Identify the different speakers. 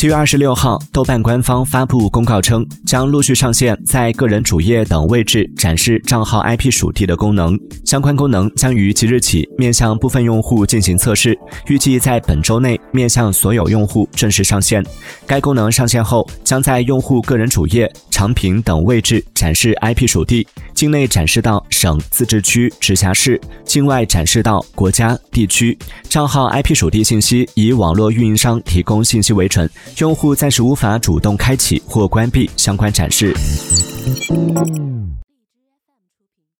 Speaker 1: 七月二十六号，豆瓣官方发布公告称，将陆续上线在个人主页等位置展示账号 IP 属地的功能。相关功能将于即日起面向部分用户进行测试，预计在本周内面向所有用户正式上线。该功能上线后，将在用户个人主页、长屏等位置展示 IP 属地，境内展示到省、自治区、直辖市，境外展示到国家、地区。账号 IP 属地信息以网络运营商提供信息为准。用户暂时无法主动开启或关闭相关展示。